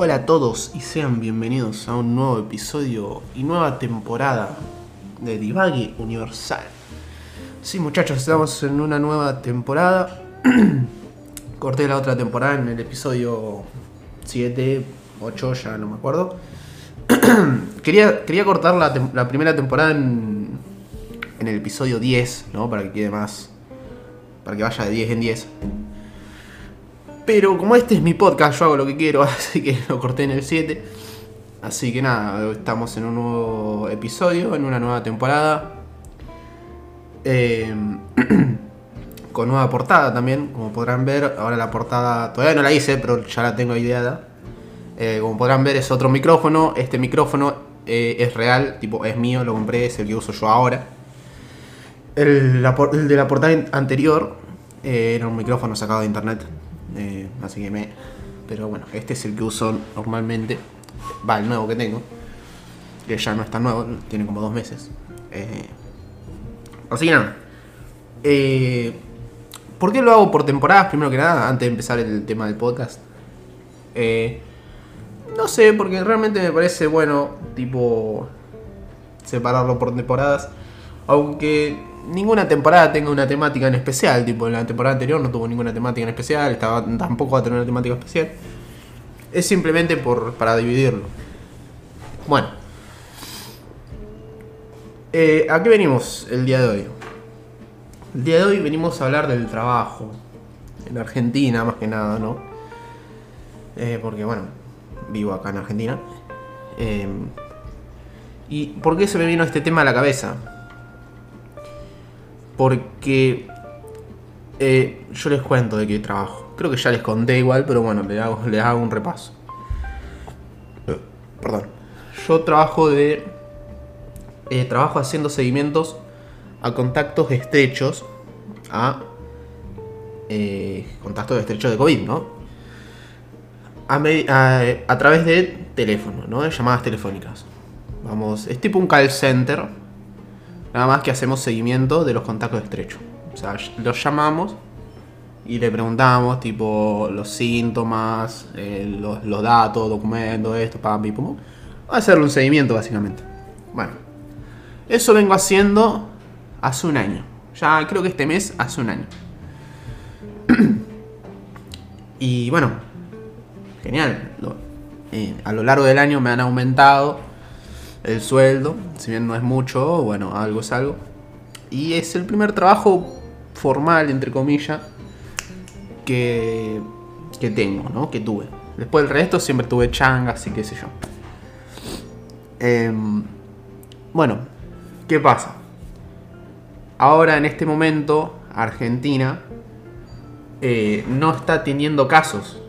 Hola a todos y sean bienvenidos a un nuevo episodio y nueva temporada de Divague Universal. Sí, muchachos, estamos en una nueva temporada. Corté la otra temporada en el episodio 7, 8, ya no me acuerdo. quería, quería cortar la, la primera temporada en, en el episodio 10, ¿no? Para que quede más. Para que vaya de 10 en 10. Pero como este es mi podcast, yo hago lo que quiero, así que lo corté en el 7. Así que nada, estamos en un nuevo episodio, en una nueva temporada. Eh, con nueva portada también, como podrán ver. Ahora la portada todavía no la hice, pero ya la tengo ideada. Eh, como podrán ver es otro micrófono. Este micrófono eh, es real, tipo es mío, lo compré, es el que uso yo ahora. El, el de la portada anterior eh, era un micrófono sacado de internet. Eh, así que me. Pero bueno, este es el que uso normalmente. Va, el nuevo que tengo. Que ya no es tan nuevo, tiene como dos meses. Eh, así que nada. Eh, ¿Por qué lo hago por temporadas? Primero que nada, antes de empezar el tema del podcast. No sé, porque realmente me parece bueno, tipo, separarlo por temporadas. Aunque ninguna temporada tenga una temática en especial. Tipo, en la temporada anterior no tuvo ninguna temática en especial. Estaba, tampoco va a tener una temática especial. Es simplemente por, para dividirlo. Bueno. Eh, ¿A qué venimos el día de hoy? El día de hoy venimos a hablar del trabajo. En Argentina, más que nada, ¿no? Eh, porque, bueno, vivo acá en Argentina. Eh, ¿Y por qué se me vino este tema a la cabeza? Porque eh, yo les cuento de qué trabajo. Creo que ya les conté igual, pero bueno, les hago, les hago un repaso. Eh, Perdón. Yo trabajo de. eh, trabajo haciendo seguimientos a contactos estrechos. A. eh, contactos estrechos de COVID, ¿no? A, a, a través de teléfono, ¿no? De llamadas telefónicas. Vamos, es tipo un call center. Nada más que hacemos seguimiento de los contactos estrechos. O sea, los llamamos y le preguntamos, tipo, los síntomas, eh, los, datos, documentos, esto, pam, pim, pum. Hacerle un seguimiento, básicamente. Bueno, eso vengo haciendo hace un año. Ya creo que este mes hace un año. y bueno, genial. Eh, a lo largo del año me han aumentado el sueldo, si bien no es mucho, bueno, algo es algo. Y es el primer trabajo formal, entre comillas, que, que tengo, ¿no? Que tuve. Después del resto siempre tuve changas y qué sé yo. Em, bueno, ¿qué pasa? Ahora en este momento, Argentina eh, no está teniendo casos.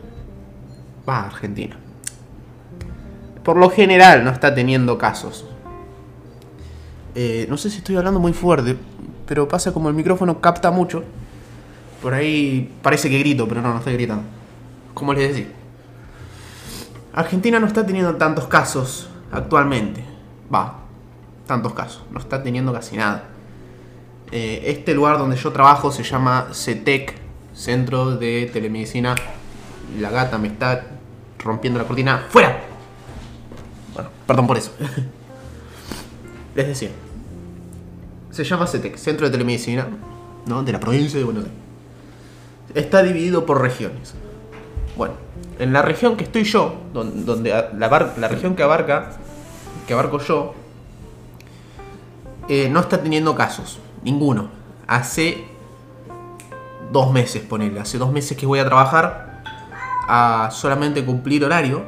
Va, Argentina. Por lo general no está teniendo casos. Eh, no sé si estoy hablando muy fuerte, pero pasa como el micrófono capta mucho. Por ahí parece que grito, pero no, no estoy gritando. Como les decía. Argentina no está teniendo tantos casos actualmente. Va, tantos casos. No está teniendo casi nada. Eh, este lugar donde yo trabajo se llama CETEC, Centro de Telemedicina. La gata me está rompiendo la cortina. ¡Fuera! Perdón por eso. Les decía. Se llama CETEC, Centro de Telemedicina, ¿no? De la provincia de Buenos Aires. Está dividido por regiones. Bueno, en la región que estoy yo, don- donde la región que abarca, que abarco yo, eh, no está teniendo casos, ninguno. Hace dos meses, ponele, hace dos meses que voy a trabajar a solamente cumplir horario,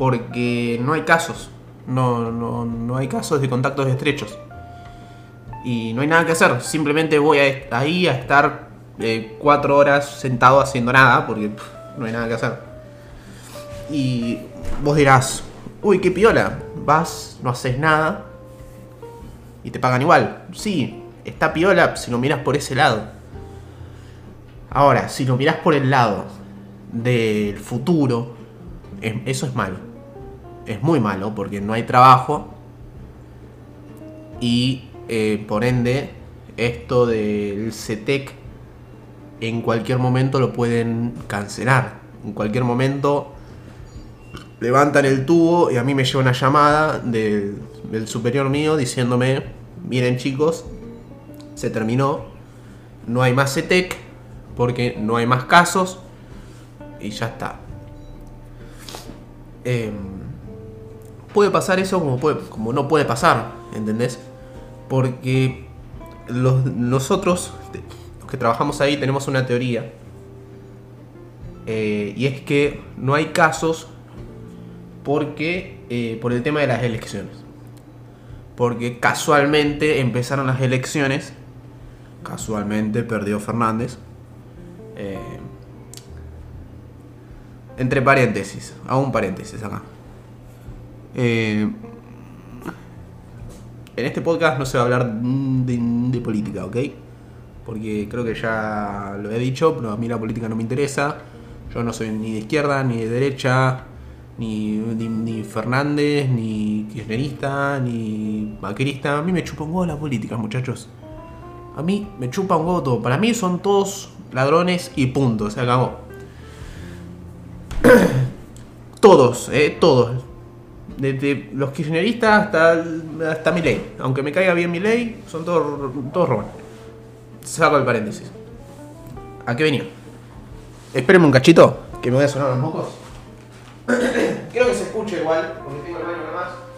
porque no hay casos, no, no, no hay casos de contactos estrechos. Y no hay nada que hacer, simplemente voy a- ahí a estar eh, cuatro horas sentado haciendo nada, porque no hay nada que hacer. Y vos dirás, uy, qué piola, vas, no haces nada y te pagan igual. Sí, está piola si lo miras por ese lado. Ahora, si lo miras por el lado del futuro, em- eso es malo. Es muy malo porque no hay trabajo y eh, por ende esto del CETEC en cualquier momento lo pueden cancelar. En cualquier momento levantan el tubo y a mí me llega una llamada del, superior mío diciéndome, miren chicos, se terminó, no hay más CETEC porque no hay más casos y ya está. Em, puede pasar eso como, puede, como no puede pasar, ¿entendés? Porque los, nosotros, los que trabajamos ahí, tenemos una teoría. eh, y es que no hay casos porque eh, por el tema de las elecciones. Porque casualmente empezaron las elecciones. Casualmente perdió Fernández. Eh, entre paréntesis, hago un paréntesis acá. Eh, en este podcast no se va a hablar de, política, ¿ok? Porque creo que ya lo he dicho, pero a mí la política no me interesa. Yo no soy ni de izquierda, ni de derecha, ni, ni, ni Fernández, ni kirchnerista, ni maquerista. A mí me chupa un huevo la política, muchachos. A mí me chupa un huevo todo. Para mí son todos ladrones y punto, se acabó. todos, eh, todos. Desde los kirchneristas hasta, hasta mi ley. Aunque me caiga bien mi ley, son todos, todos roban. Saco el paréntesis. ¿A qué venía? Espérenme un cachito, que me voy a sonar los mocos. Quiero que se escuche igual, porque tengo el baño más.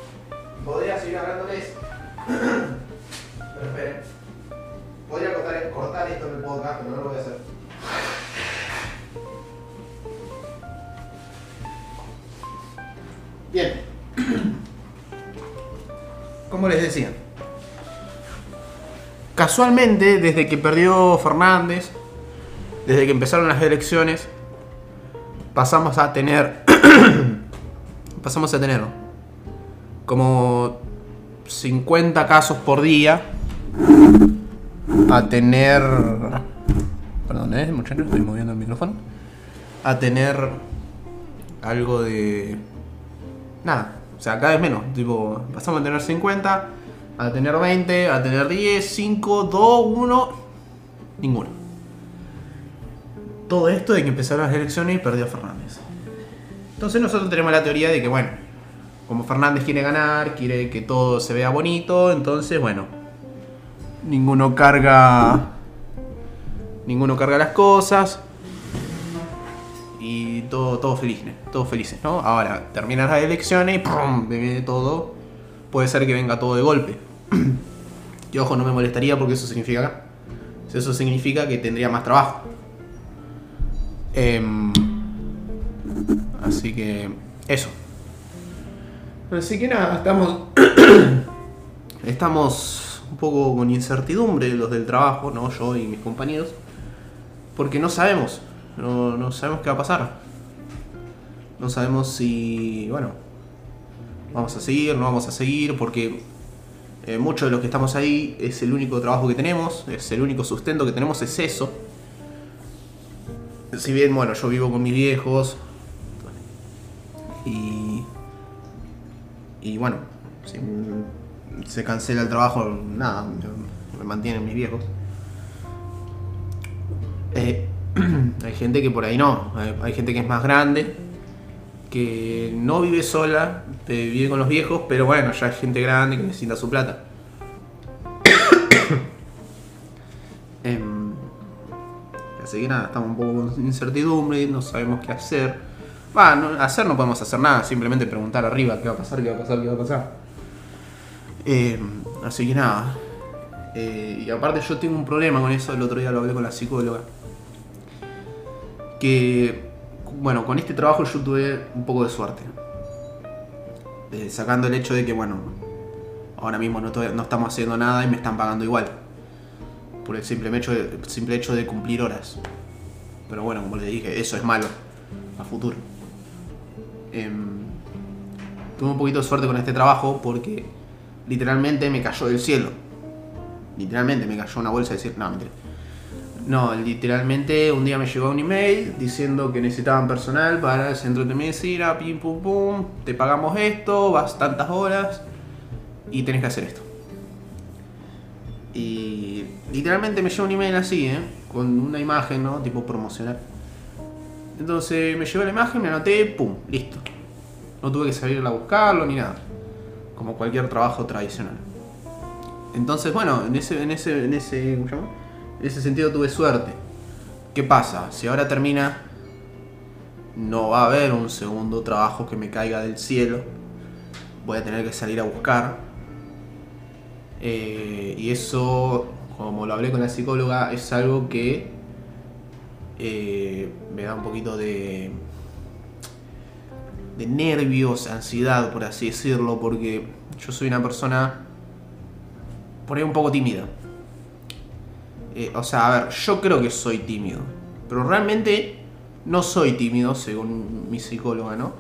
Como les decía. Casualmente, desde que perdió Fernández, desde que empezaron las elecciones, pasamos a tener. pasamos a tener como 50 casos por día. A tener. Perdón, ¿eh, muchachos? Estoy moviendo el micrófono. A tener algo de. Nada, o sea, cada vez menos. Tipo, pasamos a tener 50, a tener 20, a tener 10, 5, 2, 1. Ninguno. Todo esto de que empezaron las elecciones y perdió Fernández. Entonces nosotros tenemos la teoría de que, bueno, como Fernández quiere ganar, quiere que todo se vea bonito, entonces, bueno, ninguno carga. Ninguno carga las cosas. Todo, todo feliz, todos felices, ¿no? Ahora, terminan las elecciones y ¡pum! viene todo. Puede ser que venga todo de golpe. y ojo, no me molestaría porque eso significa. Eso significa que tendría más trabajo. Em, así que. Eso. Así que nada, estamos. estamos un poco con incertidumbre los del trabajo, ¿no? Yo y mis compañeros. Porque no sabemos. No sabemos qué va a pasar. No sabemos si. Bueno. Vamos a seguir, no vamos a seguir. Porque eh, muchos de los que estamos ahí es el único trabajo que tenemos. Es el único sustento que tenemos, es eso. Si bien, bueno, yo vivo con mis viejos. Y. Y bueno, si se cancela el trabajo, nada, me mantienen mis viejos. Eh, hay gente que por ahí no, hay, hay, gente que es más grande, que no vive sola, vive con los viejos, pero bueno, ya hay gente grande que necesita su plata. eh, así que nada, estamos un poco con incertidumbre, no sabemos qué hacer. Va, hacer no podemos hacer nada, simplemente preguntar arriba qué va a pasar, qué va a pasar, qué va a pasar. Eh, así que nada. Eh, y aparte yo tengo un problema con eso, el otro día lo hablé con la psicóloga. Que, bueno, con este trabajo yo tuve un poco de suerte. Eh, sacando el hecho de que, bueno, ahora mismo no, no, estamos haciendo nada y me están pagando igual. Por el simple hecho, de, cumplir horas. Pero bueno, como les dije, eso es malo a futuro. Eh, tuve un poquito de suerte con este trabajo porque literalmente me cayó del cielo. Literalmente me cayó una bolsa de cielo. No, mentira. No, literalmente un día me llegó un email diciendo que necesitaban personal para el centro de medicina, pim pum pum, te pagamos esto, vas tantas horas y tenés que hacer esto. Y literalmente me llegó un email así, ¿eh? Con una imagen, ¿no? Tipo promocional. Entonces me llegó la imagen, me anoté, pum, listo. No tuve que salir a buscarlo ni nada. Como cualquier trabajo tradicional. Entonces, bueno, en ese, en ese, en ese, ¿cómo se llama? En ese sentido tuve suerte. ¿Qué pasa? Si ahora termina, no va a haber un segundo trabajo que me caiga del cielo. Voy a tener que salir a buscar. Eh, y eso, como lo hablé con la psicóloga, es algo que eh, me da un poquito de, de nervios, ansiedad, por así decirlo, porque yo soy una persona por ahí un poco tímida. Eh, o sea, a ver, yo creo que soy tímido, pero realmente no soy tímido, según mi psicóloga, ¿no?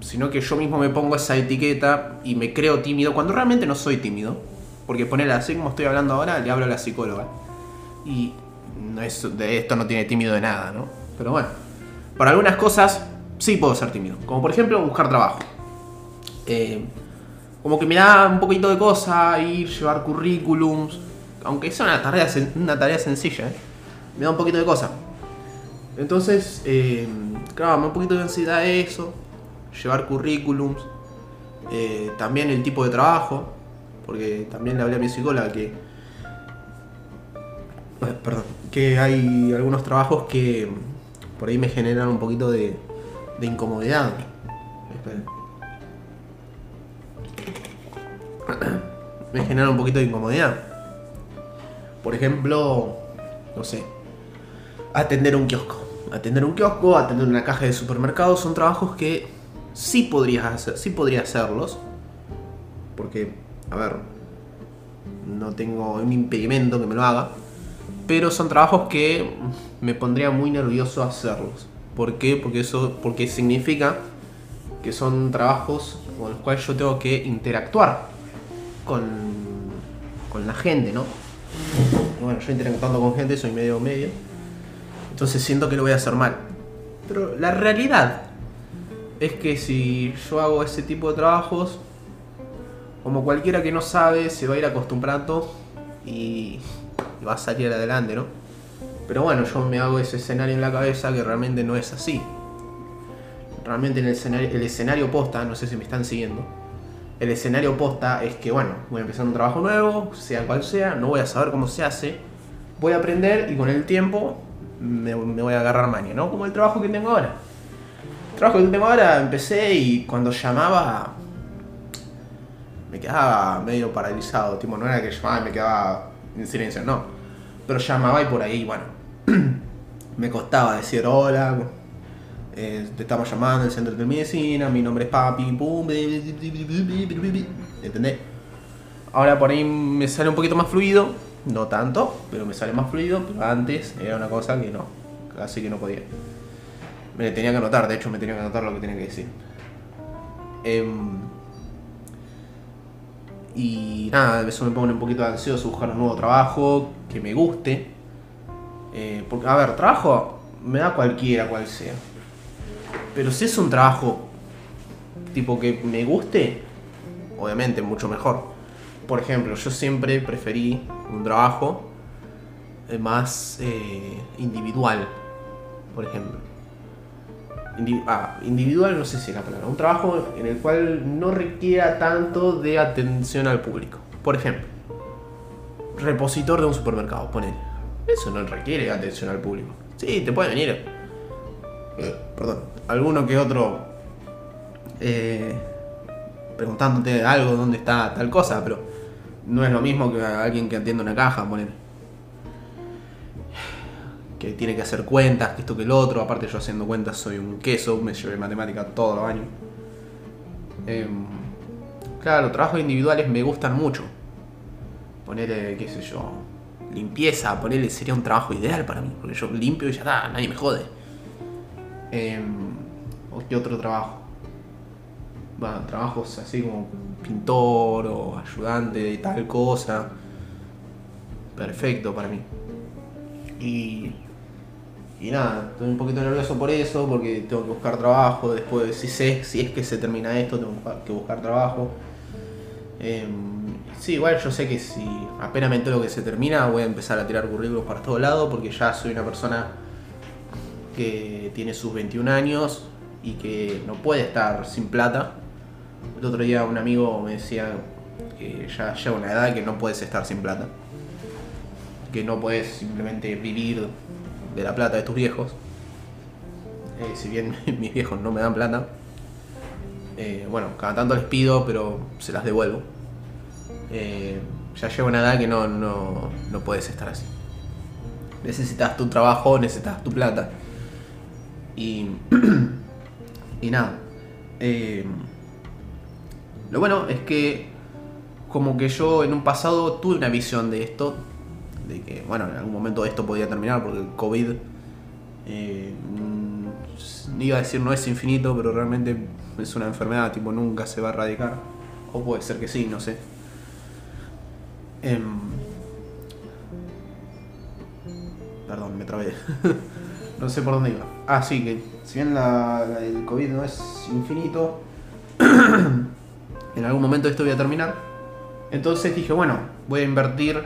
Sino que yo mismo me pongo esa etiqueta y me creo tímido cuando realmente no soy tímido. Porque ponerle así como estoy hablando ahora, le hablo a la psicóloga. Y de esto no tiene tímido de nada, ¿no? Pero bueno, para algunas cosas sí puedo ser tímido. Como por ejemplo buscar trabajo. Eh, como que me da un poquito de cosa ir, llevar currículums. Aunque sea una tarea, una tarea sencilla, ¿eh? me da un poquito de cosa. Entonces, eh, claro, me da un poquito de ansiedad eso. Llevar currículums. Eh, también el tipo de trabajo. Porque también le hablé a mi psicóloga que. Perdón. Que hay algunos trabajos que por ahí me generan un poquito de, de incomodidad. Me genera un poquito de incomodidad. Por ejemplo, no sé, atender un kiosco. Atender un kiosco, atender una caja de supermercado son trabajos que sí podrías hacer, sí podría hacerlos. Porque, a ver, no tengo un impedimento que me lo haga. Pero son trabajos que me pondría muy nervioso hacerlos. ¿Por qué? Porque eso porque significa que son trabajos con los cuales yo tengo que interactuar con, con la gente, ¿no? Bueno, yo interactuando con gente soy medio medio. Entonces siento que lo voy a hacer mal. Pero la realidad es que si yo hago ese tipo de trabajos, como cualquiera que no sabe, se va a ir acostumbrando y va a salir adelante, ¿no? Pero bueno, yo me hago ese escenario en la cabeza que realmente no es así. Realmente en el escenario, el escenario posta, no sé si me están siguiendo, el escenario posta es que, bueno, voy a empezar un trabajo nuevo, sea cual sea, no voy a saber cómo se hace, voy a aprender y con el tiempo me, voy a agarrar maña, ¿no? Como el trabajo que tengo ahora. El trabajo que tengo ahora empecé y cuando llamaba me quedaba medio paralizado, tipo, no era que llamaba y me quedaba en silencio, no. Pero llamaba y por ahí, bueno, me costaba decir hola, eh, te estamos llamando del centro de medicina, mi nombre es papi, pum, ¿entendés? Ahora por ahí me sale un poquito más fluido, no tanto, pero me sale más fluido, pero antes era una cosa que no, casi que no podía. Me tenía que anotar, de hecho me tenía que anotar lo que tenía que decir. Em, y nada, eso me pone un poquito ansioso buscar un nuevo trabajo que me guste. Eh, porque, a ver, trabajo me da cualquiera, cual sea. Pero si es un trabajo tipo que me guste, obviamente mucho mejor. Por ejemplo, yo siempre preferí un trabajo eh, más eh, individual, por ejemplo. ah, individual no sé si es la palabra. Un trabajo en el cual no requiera tanto de atención al público. Por ejemplo, repositor de un supermercado, ponele. Eso no requiere atención al público. Sí, te puede venir. Eh, perdón alguno que otro eh, preguntándote algo, dónde está tal cosa, pero no es lo mismo que alguien que atiende una caja, poner. Que tiene que hacer cuentas, que esto que el otro. Aparte, yo haciendo cuentas soy un queso, me llevé matemática todos los años. Em, claro, trabajos individuales me gustan mucho. Ponerle, qué sé yo, limpieza, ponerle sería un trabajo ideal para mí, porque yo limpio y ya está, nadie me jode. Em, ¿O qué otro trabajo? Trabajos así como pintor o ayudante de tal cosa. Perfecto para mí. Y, nada, estoy un poquito nervioso por eso, porque tengo que buscar trabajo. Después, si sé, si es que se termina esto, tengo que buscar trabajo. Em, sí, igual yo sé que si apenas me entero que se termina, voy a empezar a tirar currículos para todos lados, porque ya soy una persona que tiene sus 21 años y que no puede estar sin plata. El otro día un amigo me decía que ya llega una edad que no puedes estar sin plata. Que no puedes simplemente vivir de la plata de tus viejos. Eh, si bien mis viejos no me dan plata. eh, bueno, cada tanto les pido, pero se las devuelvo. Eh, ya llega una edad que no, no, no puedes estar así. Necesitas tu trabajo, necesitas tu plata. Y, y nada. eh, lo bueno es que como que yo en un pasado tuve una visión de esto. De que, bueno, en algún momento esto podía terminar porque el COVID... eh, mm, iba a decir no es infinito, pero realmente es una enfermedad, tipo nunca se va a erradicar. O puede ser que sí, no sé. Em, Perdón, me trabé. no sé por dónde iba. Ah, sí, que si bien del COVID no es infinito, en algún momento esto voy a terminar. Entonces dije, bueno, voy a invertir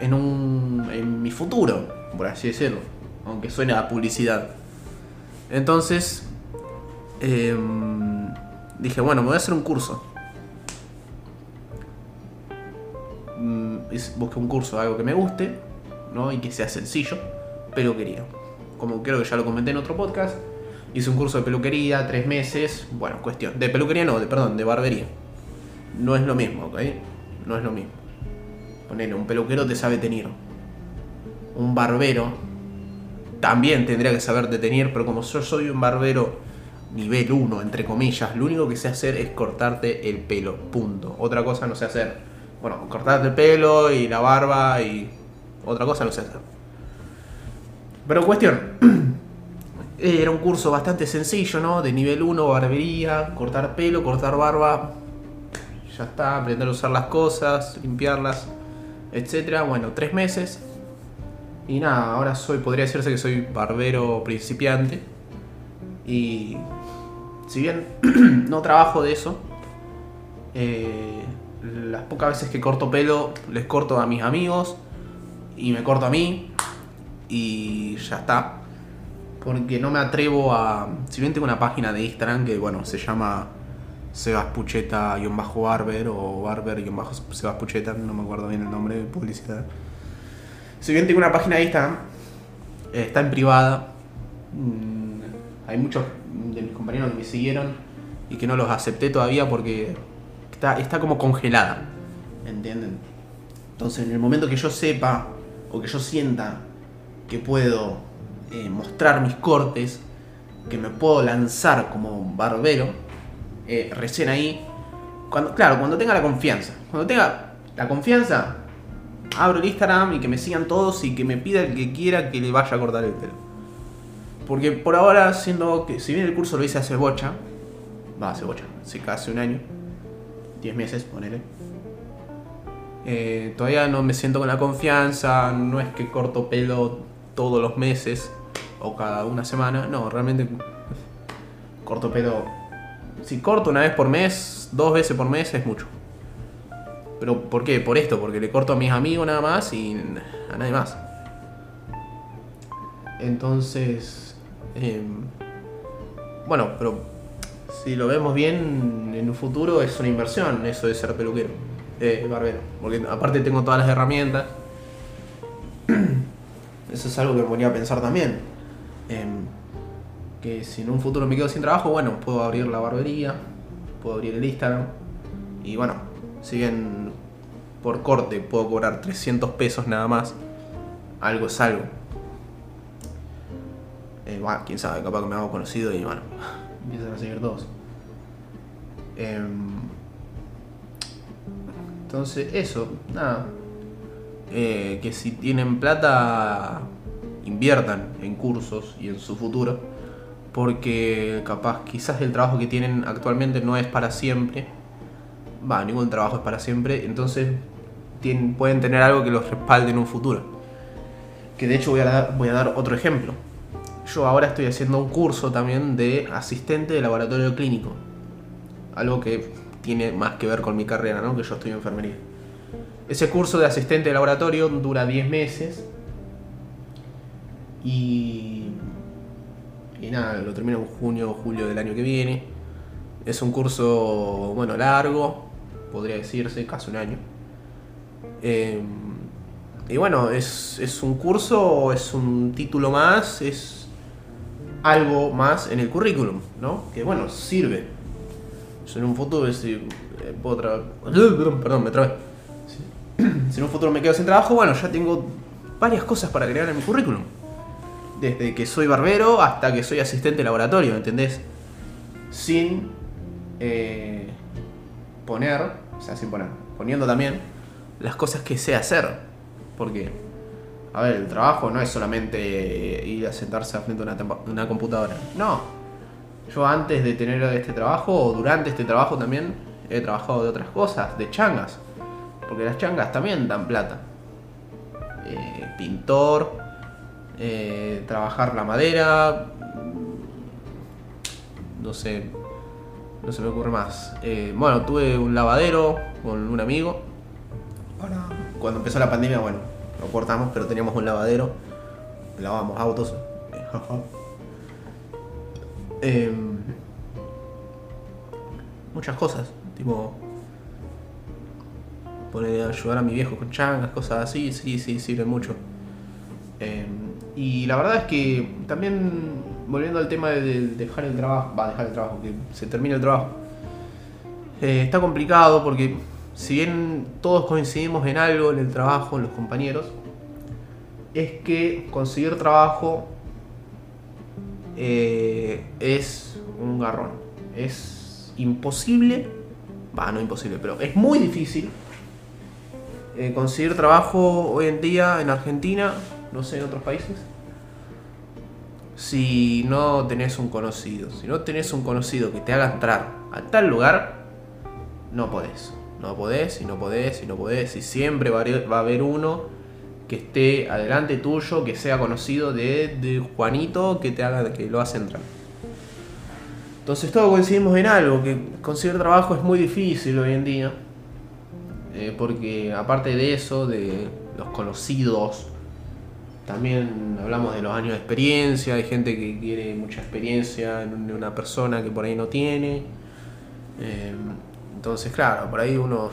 en un. en mi futuro, por así decirlo. Aunque suene a publicidad. Entonces. em, dije, bueno, me voy a hacer un curso. Mm, busqué un curso, algo que me guste, ¿no? Y que sea sencillo, peluquería. Como creo que ya lo comenté en otro podcast, hice un curso de peluquería, tres meses, bueno, cuestión, de peluquería no, de, perdón, de barbería. No es lo mismo, ¿ok? No es lo mismo. Ponele, un peluquero te sabe teñir. Un barbero también tendría que saber detener, pero como yo soy un barbero nivel 1, entre comillas, lo único que sé hacer es cortarte el pelo, punto. Otra cosa no sé hacer. Bueno, cortarte el pelo y la barba y otra cosa no sé hacer. Pero cuestión, era un curso bastante sencillo, ¿no? De nivel 1, barbería, cortar pelo, cortar barba. Ya está, aprender a usar las cosas, limpiarlas, etcétera. Bueno, tres meses. Y nada, ahora soy, podría decirse que soy barbero principiante. Y si bien no trabajo de eso, eh, las pocas veces que corto pelo les corto a mis amigos y me corto a mí y ya está. Porque no me atrevo a... Si bien tengo una página de Instagram que, bueno, se llama Sebaspucheta-barber o barber-sebas Pucheta, no me acuerdo bien el nombre de publicidad. Si bien tengo una página de Instagram, eh, está en privada. Mm, Hay muchos de mis compañeros que me siguieron y que no los acepté todavía porque está, está como congelada. ¿Entienden? Entonces, en el momento que yo sepa o que yo sienta que puedo eh, mostrar mis cortes, que me puedo lanzar como barbero, eh, recién ahí, cuando, claro, cuando tenga la confianza. Cuando tenga la confianza, abro el Instagram y que me sigan todos y que me pida el que quiera que le vaya a cortar el pelo. Porque por ahora, siendo que si bien el curso lo hice hace bocha, va, hace bocha, hace casi un año, 10 meses, ponele. Eh, todavía no me siento con la confianza, no es que corto pelo todos los meses o cada una semana, no, realmente corto pelo. Si corto una vez por mes, dos veces por mes es mucho. Pero ¿por qué? Por esto, porque le corto a mis amigos nada más y a nadie más. Entonces, em, bueno, pero si lo vemos bien, en un futuro es una inversión eso de ser peluquero, eh, barbero. Porque aparte tengo todas las herramientas. Eso es algo que me ponía a pensar también. Em, que si en un futuro me quedo sin trabajo, bueno, puedo abrir la barbería, puedo abrir el Instagram. Y bueno, si bien por corte puedo cobrar 300 pesos nada más, algo es algo. Eh, bueno, quién sabe, capaz que me hago conocido y bueno, empiezan a seguir todos. Em, entonces, eso, nada. Eh, que si tienen plata, inviertan en cursos y en su futuro. Porque capaz, quizás el trabajo que tienen actualmente no es para siempre. Va, ningún trabajo es para siempre. Entonces, pueden tener algo que los respalde en un futuro. Que de hecho voy a dar, voy a dar otro ejemplo. Yo ahora estoy haciendo un curso también de asistente de laboratorio clínico. Algo que tiene más que ver con mi carrera, ¿no? Que yo estoy en enfermería. Ese curso de asistente de laboratorio dura 10 meses. Y y nada, lo termino en junio o julio del año que viene. Es un curso, bueno, largo, podría decirse, casi un año. Eh, y bueno, es, es un curso, es un título más, es algo más en el currículum, ¿no? Que bueno, sirve. Yo en un futuro, si eh, puedo Perdón, me trabé. Si, en un futuro me quedo sin trabajo, bueno, ya tengo varias cosas para agregar en mi currículum. Desde que soy barbero hasta que soy asistente de laboratorio, ¿entendés? Sin eh, poner, o sea, sin poner, poniendo también las cosas que sé hacer. Porque, a ver, el trabajo no es solamente ir a sentarse frente a una, una computadora. No. Yo antes de tener este trabajo, o durante este trabajo también, he trabajado de otras cosas, de changas. Porque las changas también dan plata. Eh, pintor, eh, trabajar la madera, no sé, no se me ocurre más. Eh, bueno, tuve un lavadero con un amigo. Ahora, cuando empezó la pandemia, bueno, lo cortamos, pero teníamos un lavadero. Lavábamos autos. Em, muchas cosas, tipo poner ayudar a mi viejo con changas, cosas así, sí, sí, sirven mucho. Eh, y la verdad es que también, volviendo al tema de, de dejar el trabajo, va, dejar el trabajo, que se termine el trabajo, eh, está complicado porque si bien todos coincidimos en algo en el trabajo, en los compañeros, es que conseguir trabajo eh, es un garrón. Es imposible, va, no imposible, pero es muy difícil eh, conseguir trabajo hoy en día en Argentina, no sé, en otros países, si no tenés un conocido. Si no tenés un conocido que te haga entrar a tal lugar, no podés. No podés y no podés y no podés. Y siempre va a haber, uno que esté adelante tuyo, que sea conocido de, de Juanito, que te haga, que lo hace entrar. Entonces todos coincidimos en algo, que conseguir trabajo es muy difícil hoy en día. Eh, porque aparte de eso, de los conocidos, también hablamos de los años de experiencia, hay gente que quiere mucha experiencia en un- una persona que por ahí no tiene. Eh, entonces, claro, por ahí uno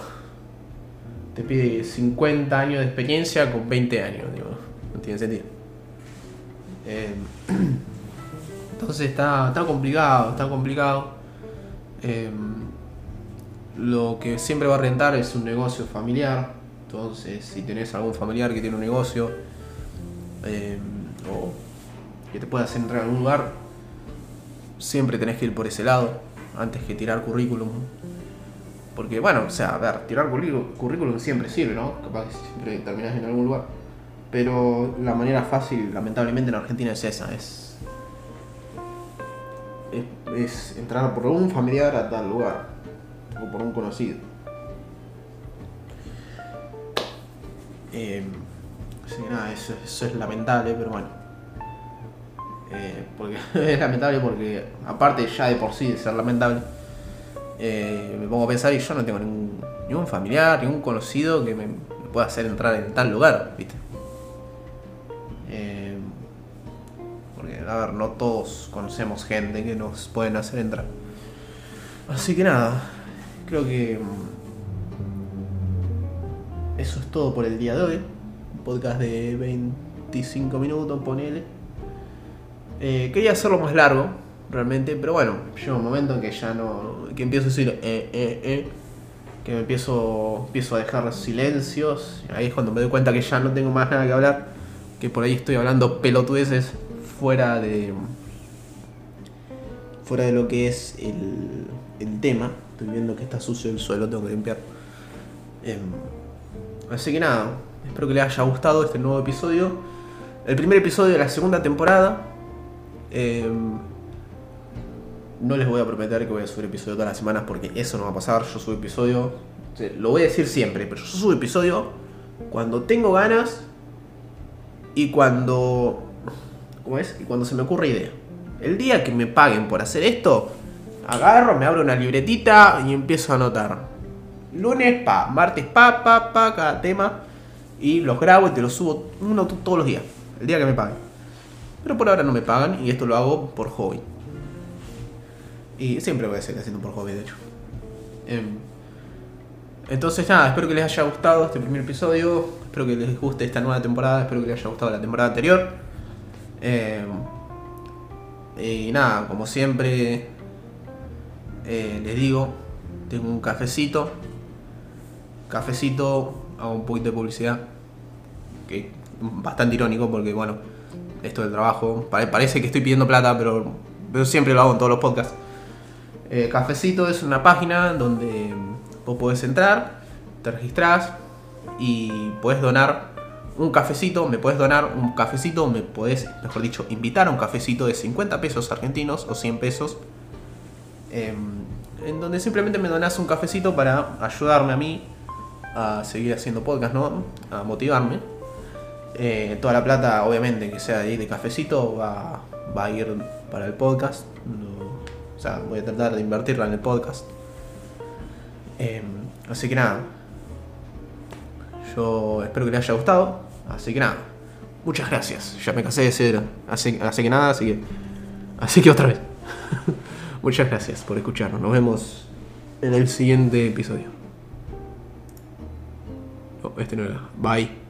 te pide 50 años de experiencia con 20 años, digo, no tiene sentido. Eh, entonces está, está complicado, está complicado. Lo que siempre va a rentar es un negocio familiar. Entonces, si tenés algún familiar que tiene un negocio eh, o que te pueda hacer entrar a algún lugar, siempre tenés que ir por ese lado antes que tirar currículum. Porque, bueno, o sea, a ver, tirar currículum siempre sirve, ¿no? Capaz que siempre terminás en algún lugar. Pero la manera fácil, lamentablemente, en Argentina es esa: es, es, es entrar por un familiar a tal lugar o por un conocido. Así que nada, eso, es lamentable, pero bueno. Eh, porque es lamentable porque, aparte ya de por sí de ser lamentable, eh, me pongo a pensar y yo no tengo ningún, ningún familiar, ningún conocido que me, pueda hacer entrar en tal lugar, ¿viste? Eh, porque, a ver, no todos conocemos gente que nos pueden hacer entrar. Así que nada, creo que mm, eso es todo por el día de hoy. Podcast de 25 minutos, ponele. Eh, quería hacerlo más largo, realmente, pero bueno, llega un momento en que ya no. que empiezo a decir eh, eh, eh. Que me empiezo, empiezo a dejar silencios. Ahí es cuando me doy cuenta que ya no tengo más nada que hablar. Que por ahí estoy hablando pelotudeces fuera de. fuera de lo que es el, el tema. Estoy viendo que está sucio el suelo, tengo que limpiar. Em, así que nada, espero que les haya gustado este nuevo episodio. El primer episodio de la segunda temporada. Em, no les voy a prometer que voy a subir episodio todas las semanas porque eso no va a pasar. Yo subo episodio, lo voy a decir siempre, pero yo subo episodio cuando tengo ganas y cuando. ¿Cómo es? Y cuando se me ocurre idea. El día que me paguen por hacer esto, agarro, me abro una libretita y empiezo a anotar. Lunes pa, martes pa, pa, pa, cada tema. Y los grabo y te los subo uno todos los días. El día que me paguen. Pero por ahora no me pagan y esto lo hago por hobby. Y siempre voy a seguir haciendo por hobby, de hecho. Em, entonces nada, espero que les haya gustado este primer episodio. Espero que les guste esta nueva temporada. Espero que les haya gustado la temporada anterior. Em, y nada, como siempre eh, les digo, tengo un cafecito. Cafecito, hago un poquito de publicidad. Que bastante irónico porque bueno, esto del trabajo. Parece que estoy pidiendo plata, pero, siempre lo hago en todos los podcasts. Eh, cafecito es una página donde vos podés entrar, te registrás y puedes donar un cafecito, me puedes donar un cafecito, me puedes, mejor dicho, invitar a un cafecito de 50 pesos argentinos o 100 pesos, em, en donde simplemente me donás un cafecito para ayudarme a mí a seguir haciendo podcast, ¿no? A motivarme. Eh, toda la plata, obviamente, que sea de, de cafecito, va, va, a ir para el podcast. o sea, voy a tratar de invertirla en el podcast. Em, así que nada. Yo espero que les haya gustado. Así que nada. Muchas gracias. Ya me cansé de ser. Así, así que nada, así que. Así que otra vez. Muchas gracias por escucharnos. Nos vemos en el siguiente episodio. No, este no era. Bye.